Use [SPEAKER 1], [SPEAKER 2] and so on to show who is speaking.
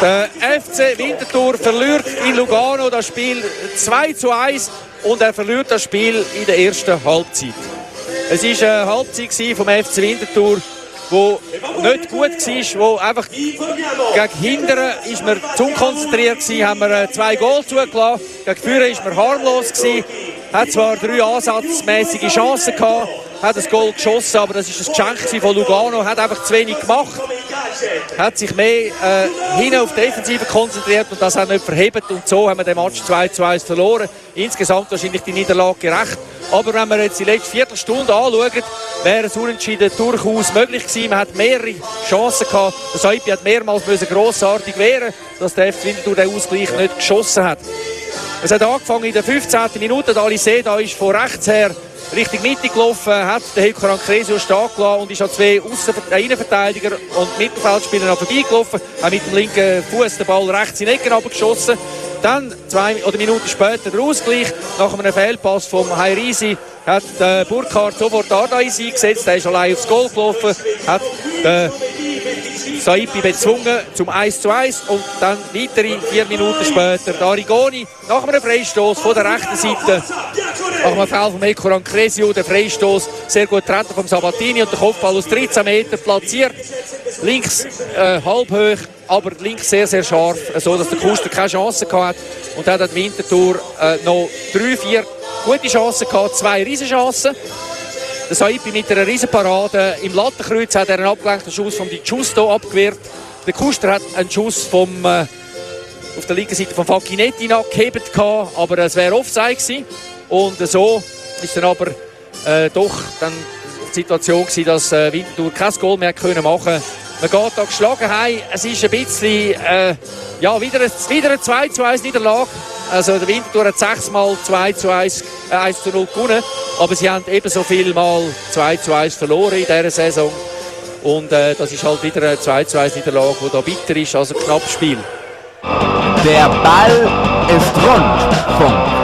[SPEAKER 1] Der FC Winterthur verliert in Lugano das Spiel 2 zu 1 und er verliert das Spiel in der ersten Halbzeit. Es war eine Halbzeit vom FC Winterthur, wo nicht gut war, wo einfach gegen Hindern ist man zu konzentriert gewesen, haben wir äh, zwei Goal zugelassen, gegen Führer ist man harmlos gewesen, hat zwar drei ansatzmäßige Chancen gehabt, hat das Goal geschossen, aber das ist ein Geschenk von Lugano, hat einfach zu wenig gemacht, hat sich mehr äh, hin auf die Defensive konzentriert und das hat nicht verhebt und so haben wir den Match 2 zu 1 verloren. Insgesamt wahrscheinlich die Niederlage gerecht. Aber wenn wir jetzt die letzte Viertelstunde anschauen, wäre es unentschieden durchaus möglich gewesen. Man hat mehrere Chancen gehabt. Der Saipi hat mehrmals müssen grossartig wehren, dass der FC Winterthur den Ausgleich nicht geschossen hat. Es hat angefangen in der 15. Minute. Aliseda ist von rechts her Richtung Mitte gelaufen, hat den Helko Rancresio stark gelassen und ist an zwei äh, Innenverteidiger und Mittelfeldspieler vorbeigelaufen. Hat mit dem linken Fuß den Ball rechts in den Ecken geschossen. Dann, zwei oder Minuten später, der Ausgleich. Nach einem Fehlpass vom Hairisi hat der Burkhardt sofort Ardais eingesetzt. Er ist allein aufs Goal gelaufen, hat Saipi bezwungen zum 1 zu 1 und dann weitere vier Minuten später Darigoni nach einem Freistoß von der rechten Seite nach einem Foul von Eko Rancresio, der Freistoß sehr gut treten vom Sabatini und der Kopfball aus 13 Metern platziert. Links äh, halb hoch, aber links sehr, sehr scharf, so dass der Kuster keine Chance hatte. Und dann hat Winterthur äh, noch drei, vier gute Chancen gehabt, zwei Riesenchancen. Der Saipi mit einer Riesenparade im Lattenkreuz hat er einen abgelenkten Schuss von Di Giusto abgewehrt. Der Kuster hat einen Schuss vom, äh, auf der linken Seite von Facchinetti nachgehebt, aber es wäre Offside gewesen. Und so ist dann aber äh, doch dann die Situation gewesen, dass äh, Winterthur kein Goal mehr können machen. Man geht da geschlagen heim. Es ist ein bisschen, äh, ja, wieder, wieder eine 2 zu 1 Niederlage. Also der Winterthur hat sechsmal 2 zu 1, äh, 1 zu 0 gewonnen. Aber sie haben ebenso viel mal 2 zu 1 verloren in dieser Saison. Und äh, das ist halt wieder eine 2 zu 1 Niederlage, die da bitter ist, also knapp Spiel.
[SPEAKER 2] Der Ball ist rund. Punkt.